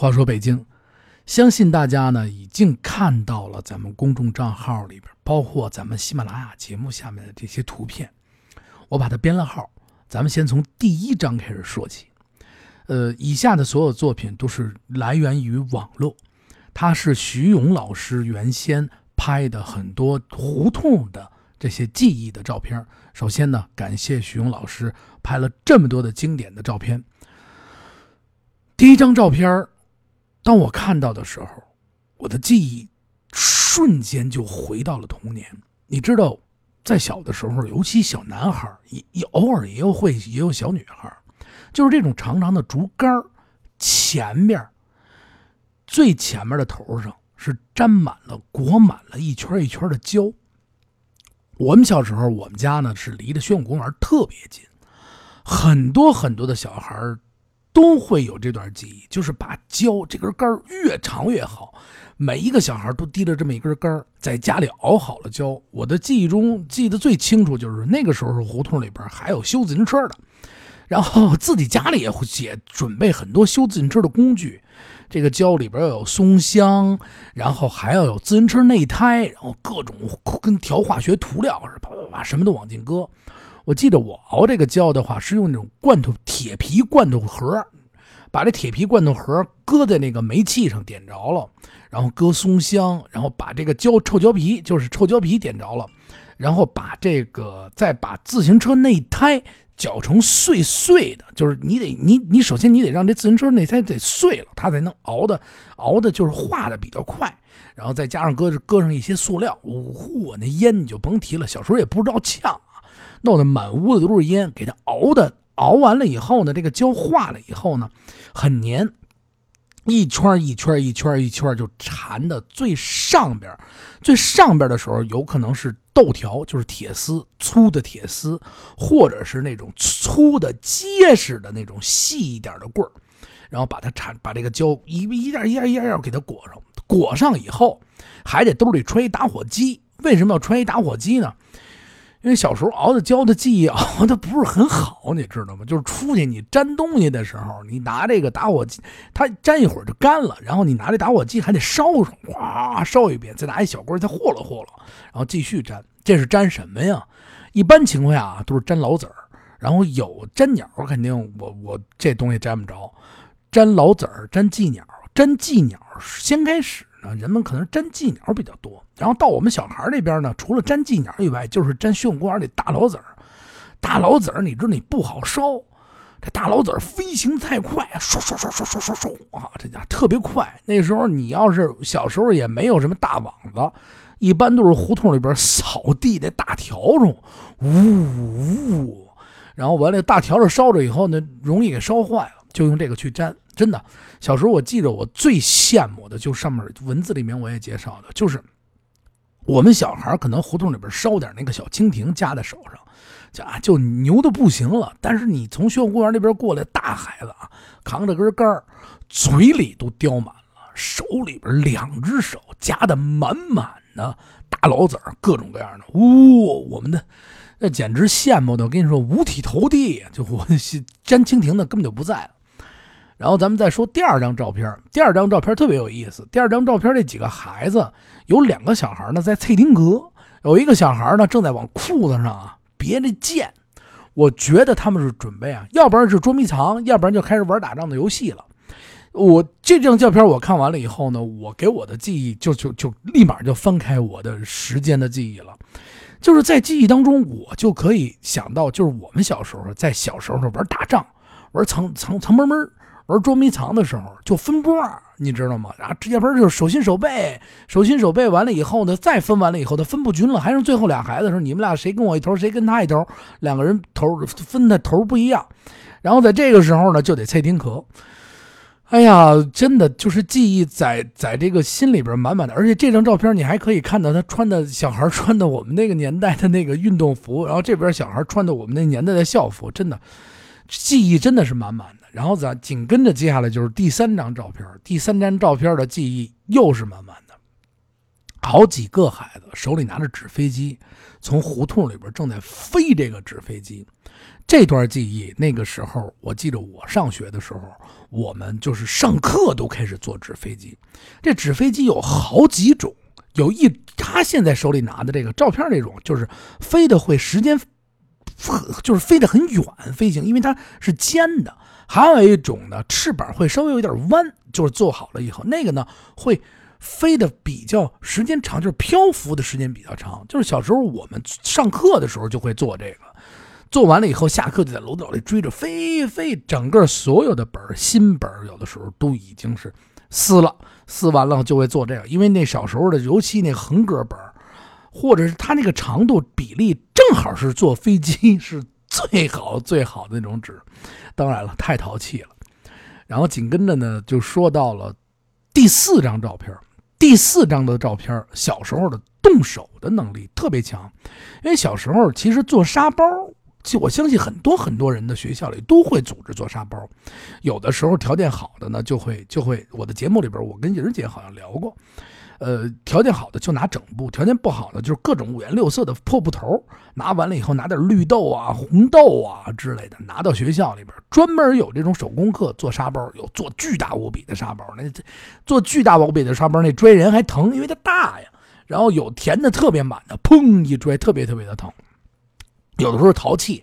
话说北京，相信大家呢已经看到了咱们公众账号里边，包括咱们喜马拉雅节目下面的这些图片。我把它编了号，咱们先从第一章开始说起。呃，以下的所有作品都是来源于网络，它是徐勇老师原先拍的很多胡同的这些记忆的照片。首先呢，感谢徐勇老师拍了这么多的经典的照片。第一张照片，当我看到的时候，我的记忆瞬间就回到了童年。你知道，在小的时候，尤其小男孩也也偶尔也有会也有小女孩就是这种长长的竹竿前面最前面的头上是沾满了裹满了一圈一圈的胶。我们小时候，我们家呢是离着宣武公园特别近，很多很多的小孩都会有这段记忆，就是把胶这根杆越长越好。每一个小孩都提着这么一根杆在家里熬好了胶。我的记忆中记得最清楚就是那个时候胡同里边还有修自行车的。然后自己家里也会也准备很多修自行车的工具，这个胶里边要有松香，然后还要有自行车内胎，然后各种跟调化学涂料似的，啪啪啪什么都往进搁。我记得我熬这个胶的话，是用那种罐头铁皮罐头盒，把这铁皮罐头盒搁在那个煤气上点着了，然后搁松香，然后把这个胶臭胶皮就是臭胶皮点着了，然后把这个再把自行车内胎。搅成碎碎的，就是你得你你首先你得让这自行车内胎得碎了，它才能熬的熬的就是化的比较快，然后再加上搁搁上一些塑料，呜呼，那烟你就甭提了。小时候也不知道呛，弄得满屋子都是烟。给它熬的熬完了以后呢，这个胶化了以后呢，很黏。一圈一圈一圈一圈就缠的最上边，最上边的时候有可能是豆条，就是铁丝粗的铁丝，或者是那种粗的结实的那种细一点的棍儿，然后把它缠，把这个胶一一点一点一点要给它裹上，裹上以后还得兜里揣一打火机。为什么要揣一打火机呢？因为小时候熬的胶的记忆熬的不是很好，你知道吗？就是出去你粘东西的时候，你拿这个打火机，它粘一会儿就干了，然后你拿这打火机还得烧上，哗烧一遍，再拿一小棍再和了和了，然后继续粘。这是粘什么呀？一般情况下啊，都是粘老子儿，然后有粘鸟，肯定我我这东西粘不着。粘老子儿，粘寄鸟，粘寄鸟先开始。人们可能粘寄鸟比较多，然后到我们小孩那边呢，除了粘寄鸟以外，就是粘宣武公园里大老子儿。大老子儿，你知道你不好烧，这大老子儿飞行太快，唰唰唰唰唰唰唰啊，这家伙特别快。那时候你要是小时候也没有什么大网子，一般都是胡同里边扫地的大笤帚，呜呜，然后完了大笤帚烧着以后呢，容易给烧坏了，就用这个去粘。真的，小时候我记着，我最羡慕的就上面文字里面我也介绍的，就是我们小孩可能胡同里边烧点那个小蜻蜓夹在手上，就啊就牛的不行了。但是你从宣武公园那边过来，大孩子啊，扛着根杆嘴里都叼满了，手里边两只手夹的满满的大老子，各种各样的，呜，我们的那简直羡慕的，我跟你说五体投地，就我粘蜻蜓的根本就不在了。然后咱们再说第二张照片，第二张照片特别有意思。第二张照片这几个孩子，有两个小孩呢在翠丁阁，有一个小孩呢正在往裤子上啊别着剑。我觉得他们是准备啊，要不然是捉迷藏，要不然就开始玩打仗的游戏了。我这张照片我看完了以后呢，我给我的记忆就就就立马就翻开我的时间的记忆了，就是在记忆当中，我就可以想到，就是我们小时候在小时候玩打仗，玩藏藏藏闷闷。玩捉迷藏的时候就分波，你知道吗？然后直接分就是手心手背，手心手背完了以后呢，再分完了以后，他分不均了，还剩最后俩孩子的时候：“你们俩谁跟我一头，谁跟他一头，两个人头分的头不一样。”然后在这个时候呢，就得猜丁壳。哎呀，真的就是记忆在在这个心里边满满的。而且这张照片你还可以看到他穿的小孩穿的我们那个年代的那个运动服，然后这边小孩穿的我们那年代的校服，真的记忆真的是满满的。然后咱紧跟着接下来就是第三张照片，第三张照片的记忆又是满满的。好几个孩子手里拿着纸飞机，从胡同里边正在飞这个纸飞机。这段记忆，那个时候我记得我上学的时候，我们就是上课都开始做纸飞机。这纸飞机有好几种，有一他现在手里拿的这个照片这种，就是飞的会时间，就是飞得很远飞行，因为它是尖的。还有一种呢，翅膀会稍微有点弯，就是做好了以后，那个呢会飞的比较时间长，就是漂浮的时间比较长。就是小时候我们上课的时候就会做这个。做完了以后，下课就在楼道里追着飞飞，整个所有的本新本有的时候都已经是撕了，撕完了就会做这个，因为那小时候的，尤其那横格本或者是它那个长度比例正好是坐飞机是最好最好的那种纸，当然了，太淘气了。然后紧跟着呢，就说到了第四张照片，第四张的照片，小时候的动手的能力特别强，因为小时候其实做沙包。我相信很多很多人的学校里都会组织做沙包，有的时候条件好的呢，就会就会我的节目里边，我跟莹姐好像聊过，呃，条件好的就拿整布，条件不好的就是各种五颜六色的破布头，拿完了以后拿点绿豆啊、红豆啊之类的，拿到学校里边，专门有这种手工课做沙包，有做巨大无比的沙包，那做巨大无比的沙包，那拽人还疼，因为它大呀，然后有填的特别满的，砰一拽，特别特别的疼。有的时候淘气，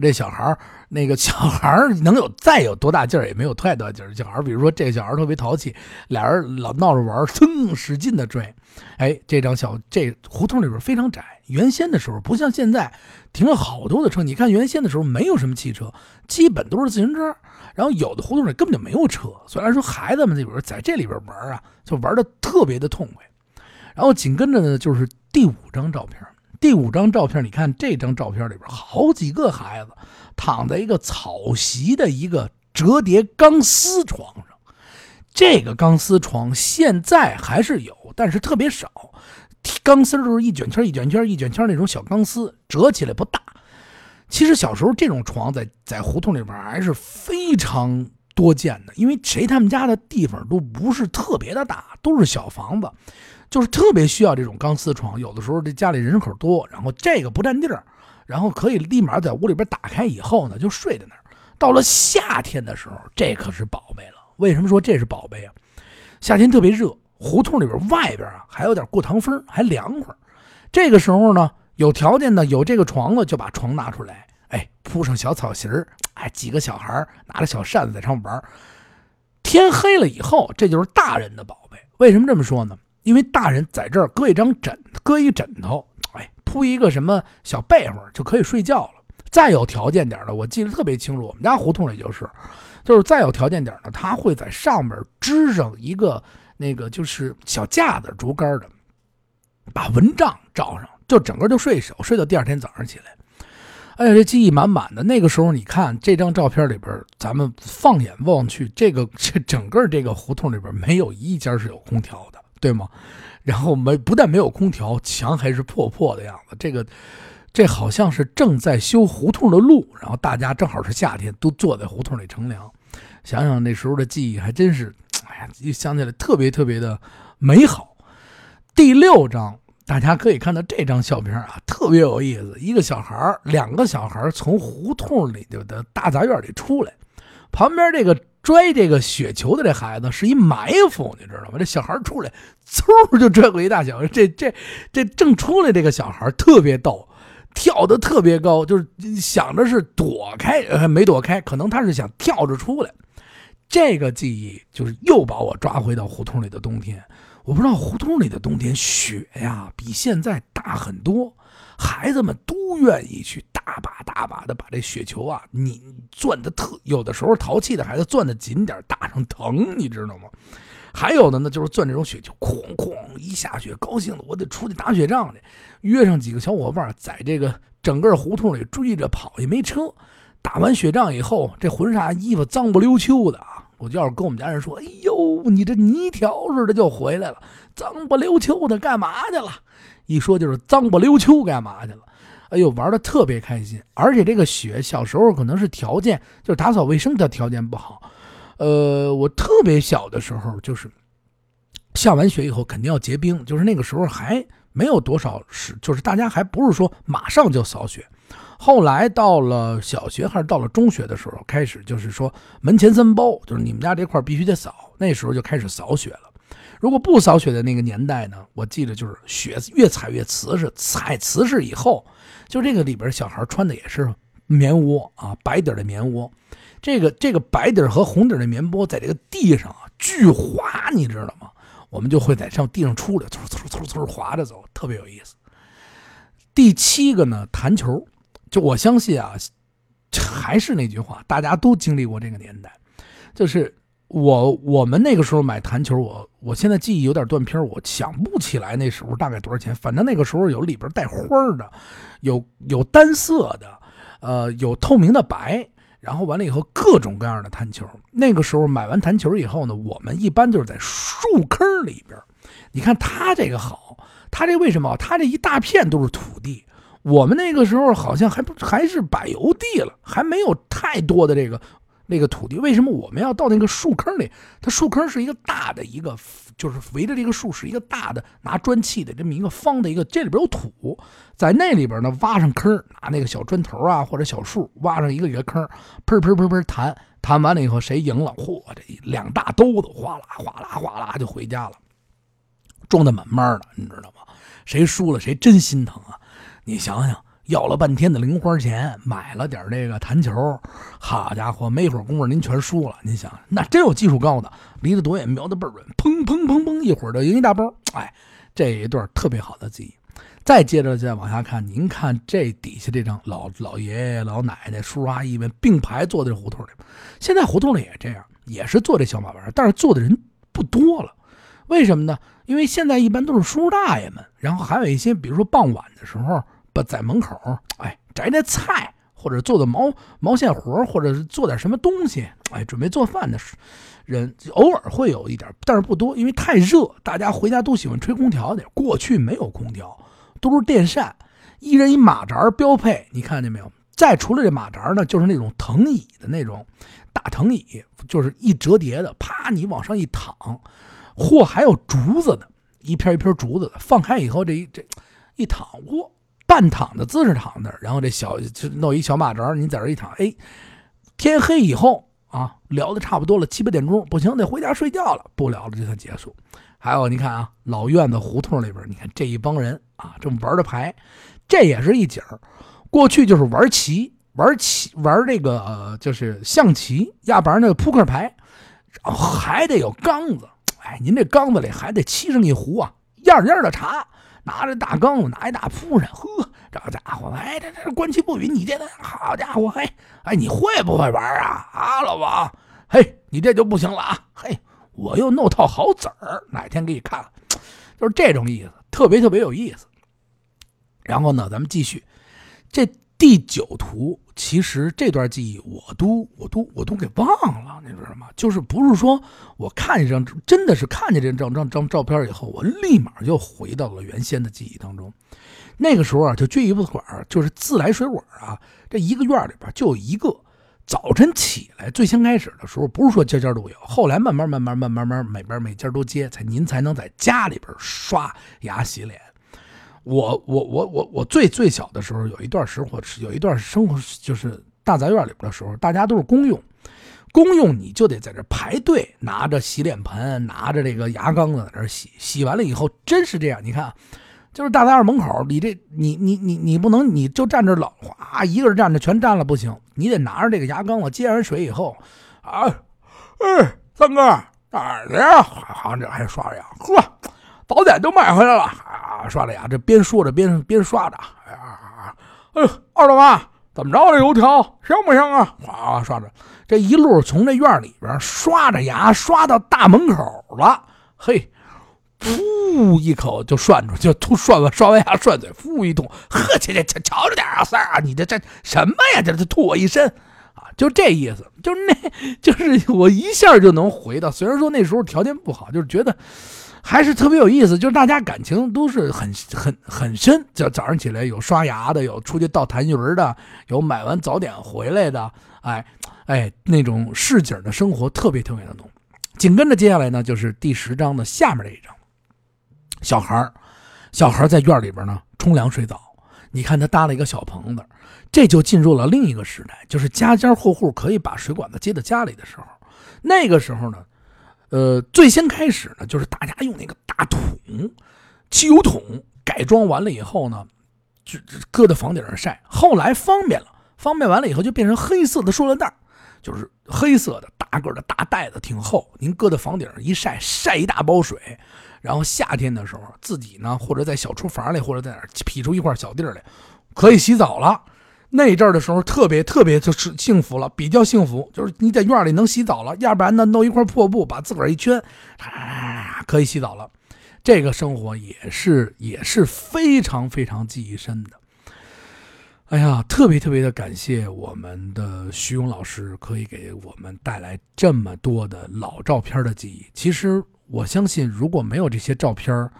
这小孩那个小孩能有再有多大劲儿，也没有太多劲儿。小孩比如说这个小孩特别淘气，俩人老闹着玩，噌使劲的追。哎，这张小这胡同里边非常窄，原先的时候不像现在停了好多的车。你看原先的时候没有什么汽车，基本都是自行车。然后有的胡同里根本就没有车，虽然说孩子们这边在这里边玩啊，就玩的特别的痛快。然后紧跟着呢，就是第五张照片。第五张照片，你看这张照片里边，好几个孩子躺在一个草席的一个折叠钢丝床上。这个钢丝床现在还是有，但是特别少。钢丝都是一卷圈一卷圈一卷圈那种小钢丝，折起来不大。其实小时候这种床在在胡同里边还是非常多见的，因为谁他们家的地方都不是特别的大，都是小房子。就是特别需要这种钢丝床，有的时候这家里人口多，然后这个不占地儿，然后可以立马在屋里边打开以后呢，就睡在那儿。到了夏天的时候，这可是宝贝了。为什么说这是宝贝啊？夏天特别热，胡同里边外边啊还有点过堂风，还凉快。这个时候呢，有条件的有这个床子，就把床拿出来，哎，铺上小草席儿，哎，几个小孩拿着小扇子在上面玩。天黑了以后，这就是大人的宝贝。为什么这么说呢？因为大人在这儿搁一张枕，搁一枕头，哎，铺一个什么小被窝就可以睡觉了。再有条件点的，我记得特别清楚，我们家胡同里就是，就是再有条件点的，他会在上面支上一个那个就是小架子，竹竿的，把蚊帐罩上，就整个就睡一宿，睡到第二天早上起来。哎呀，这记忆满满的。那个时候，你看这张照片里边，咱们放眼望去，这个 这整个这个胡同里边没有一家是有空调的。对吗？然后没不但没有空调，墙还是破破的样子。这个，这好像是正在修胡同的路，然后大家正好是夏天，都坐在胡同里乘凉。想想那时候的记忆，还真是，哎呀，一想起来特别特别的美好。第六张，大家可以看到这张照片啊，特别有意思。一个小孩两个小孩从胡同里的大杂院里出来，旁边这个。拽这个雪球的这孩子是一埋伏，你知道吗？这小孩出来，嗖就拽过一大小。这这这正出来，这个小孩特别逗，跳得特别高，就是想着是躲开，没躲开，可能他是想跳着出来。这个记忆就是又把我抓回到胡同里的冬天。我不知道胡同里的冬天雪呀，比现在大很多。孩子们都愿意去大把的把这雪球啊，你攥的特有的时候淘气的孩子攥的紧点，打上疼，你知道吗？还有的呢，就是攥这种雪球，哐哐一下雪，高兴的我得出去打雪仗去，约上几个小伙伴，在这个整个胡同里追着跑，也没车。打完雪仗以后，这浑身衣服脏不溜秋的啊！我就要是跟我们家人说：“哎呦，你这泥条似的就回来了，脏不溜秋的干嘛去了？”一说就是脏不溜秋干嘛去了？哎呦，玩的特别开心，而且这个雪小时候可能是条件就是打扫卫生的条件不好。呃，我特别小的时候就是下完雪以后肯定要结冰，就是那个时候还没有多少是，就是大家还不是说马上就扫雪。后来到了小学还是到了中学的时候，开始就是说门前三包，就是你们家这块必须得扫。那时候就开始扫雪了。如果不扫雪的那个年代呢，我记得就是雪越踩越瓷实，踩瓷实以后，就这个里边小孩穿的也是棉窝啊，白底的棉窝。这个这个白底和红底的棉窝在这个地上啊巨滑，你知道吗？我们就会在上地上出来，嗖嗖嗖嗖滑着走，特别有意思。第七个呢，弹球。就我相信啊，还是那句话，大家都经历过这个年代。就是我我们那个时候买弹球，我我现在记忆有点断片，我想不起来那时候大概多少钱。反正那个时候有里边带花的，有有单色的，呃，有透明的白，然后完了以后各种各样的弹球。那个时候买完弹球以后呢，我们一般就是在树坑里边。你看它这个好，它这为什么？它这一大片都是土地。我们那个时候好像还不还是柏油地了，还没有太多的这个那个土地。为什么我们要到那个树坑里？它树坑是一个大的一个，就是围着这个树是一个大的拿砖砌的这么一个方的一个，这里边有土，在那里边呢挖上坑，拿那个小砖头啊或者小树挖上一个一个坑，砰砰砰砰弹，弹完了以后谁赢了，嚯，这两大兜子哗啦哗啦哗啦就回家了，装的满满的，你知道吗？谁输了谁真心疼啊！你想想，要了半天的零花钱，买了点这个弹球，好家伙，没一会儿功夫您全输了。您想，那真有技术高的，离得多远，瞄得倍儿准，砰砰砰砰，一会儿就赢一大包。哎，这一段特别好的记忆。再接着再往下看，您看这底下这张老老爷爷、老奶奶、叔叔阿姨们并排坐在胡同里，现在胡同里也这样，也是坐这小马玩，但是坐的人不多了。为什么呢？因为现在一般都是叔叔大爷们，然后还有一些，比如说傍晚的时候。不在门口，哎，摘摘菜，或者做做毛毛线活，或者是做点什么东西，哎，准备做饭的人偶尔会有一点，但是不多，因为太热，大家回家都喜欢吹空调的。过去没有空调，都是电扇，一人一马扎标配。你看见没有？再除了这马扎呢，就是那种藤椅的那种大藤椅，就是一折叠的，啪，你往上一躺，或还有竹子的，一片一片竹子的，放开以后这一这一躺，哇！半躺的姿势躺那儿，然后这小就弄一小马扎，你在这一躺，哎，天黑以后啊，聊的差不多了，七八点钟不行，得回家睡觉了，不聊了，就算结束。还有你看啊，老院子胡同里边，你看这一帮人啊，正玩着牌，这也是一景儿。过去就是玩棋，玩棋玩这个就是象棋，压不然那个扑克牌，然后还得有缸子，哎，您这缸子里还得沏上一壶啊，样样的茶。拿着大缸子，拿一大扑扇，呵，这家伙，哎，这这观棋不语，你这好家伙，嘿，哎，你会不会玩啊？啊，老王，嘿，你这就不行了啊，嘿，我又弄套好子儿，哪天给你看，就是这种意思，特别特别有意思。然后呢，咱们继续，这。第九图，其实这段记忆我都我都我都给忘了，你知道吗？就是不是说我看一张，真的是看见这张张张照片以后，我立马就回到了原先的记忆当中。那个时候啊，就撅一不管，就是自来水管啊，这一个院里边就有一个。早晨起来，最先开始的时候，不是说家家都有，后来慢慢慢慢慢慢慢每边每家都接，才您才能在家里边刷牙洗脸。我我我我我最最小的时候有一段时候有一段生活就是大杂院里边的时候，大家都是公用，公用你就得在这排队，拿着洗脸盆，拿着这个牙缸子在这洗，洗完了以后真是这样，你看，就是大杂院门口，你这你你你你不能你就站这老哗一个人站着全占了不行，你得拿着这个牙缸子接完水以后，啊，哎，三哥哪儿去呀？好这还刷牙，呵。早点都买回来了啊！刷着牙，这边说着边边刷着。哎呀，哎呦，二大妈，怎么着？这油条香不香啊？哗刷着，这一路从这院里边刷着牙，刷到大门口了。嘿，噗一口就涮出，就吐涮完刷完牙涮嘴，噗一通，呵，去去去，瞧着点啊，三儿啊，你这这什么呀？这这吐我一身啊！就这意思，就是那，就是我一下就能回到。虽然说那时候条件不好，就是觉得。还是特别有意思，就是大家感情都是很很很深。就早上起来有刷牙的，有出去倒痰盂的，有买完早点回来的，哎哎，那种市井的生活特别特别的浓。紧跟着接下来呢，就是第十章的下面这一章，小孩儿，小孩在院里边呢冲凉水澡。你看他搭了一个小棚子，这就进入了另一个时代，就是家家户户可以把水管子接到家里的时候。那个时候呢，呃，最先开始呢，就是大家用那个大桶，汽油桶改装完了以后呢，就搁在房顶上晒。后来方便了，方便完了以后就变成黑色的塑料袋，就是黑色的大个的大袋子，挺厚。您搁在房顶上一晒，晒一大包水。然后夏天的时候，自己呢，或者在小厨房里，或者在哪儿劈出一块小地儿来，可以洗澡了。那一阵儿的时候，特别特别就是幸福了，比较幸福，就是你在院里能洗澡了。要不然呢，弄一块破布把自个儿一圈，啊，可以洗澡了。这个生活也是也是非常非常记忆深的。哎呀，特别特别的感谢我们的徐勇老师，可以给我们带来这么多的老照片的记忆。其实。我相信，如果没有这些照片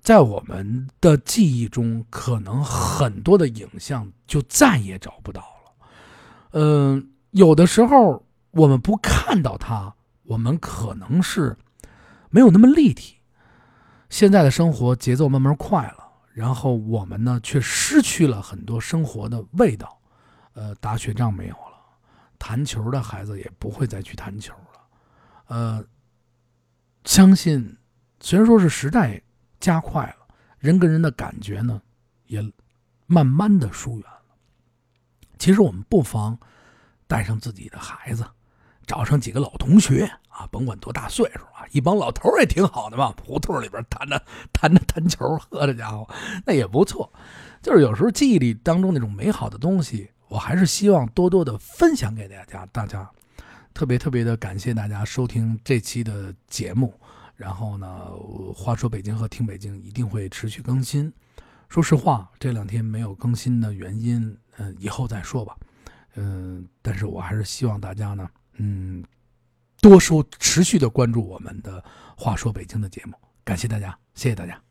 在我们的记忆中，可能很多的影像就再也找不到了。嗯，有的时候我们不看到它，我们可能是没有那么立体。现在的生活节奏慢慢快了，然后我们呢却失去了很多生活的味道。呃，打雪仗没有了，弹球的孩子也不会再去弹球了。呃。相信，虽然说是时代加快了，人跟人的感觉呢，也慢慢的疏远了。其实我们不妨带上自己的孩子，找上几个老同学啊，甭管多大岁数啊，一帮老头也挺好的嘛，胡同里边弹着弹着弹球，呵，这家伙那也不错。就是有时候记忆里当中那种美好的东西，我还是希望多多的分享给大家，大家。特别特别的感谢大家收听这期的节目，然后呢，话说北京和听北京一定会持续更新。说实话，这两天没有更新的原因，嗯，以后再说吧。嗯，但是我还是希望大家呢，嗯，多收持续的关注我们的话说北京的节目。感谢大家，谢谢大家。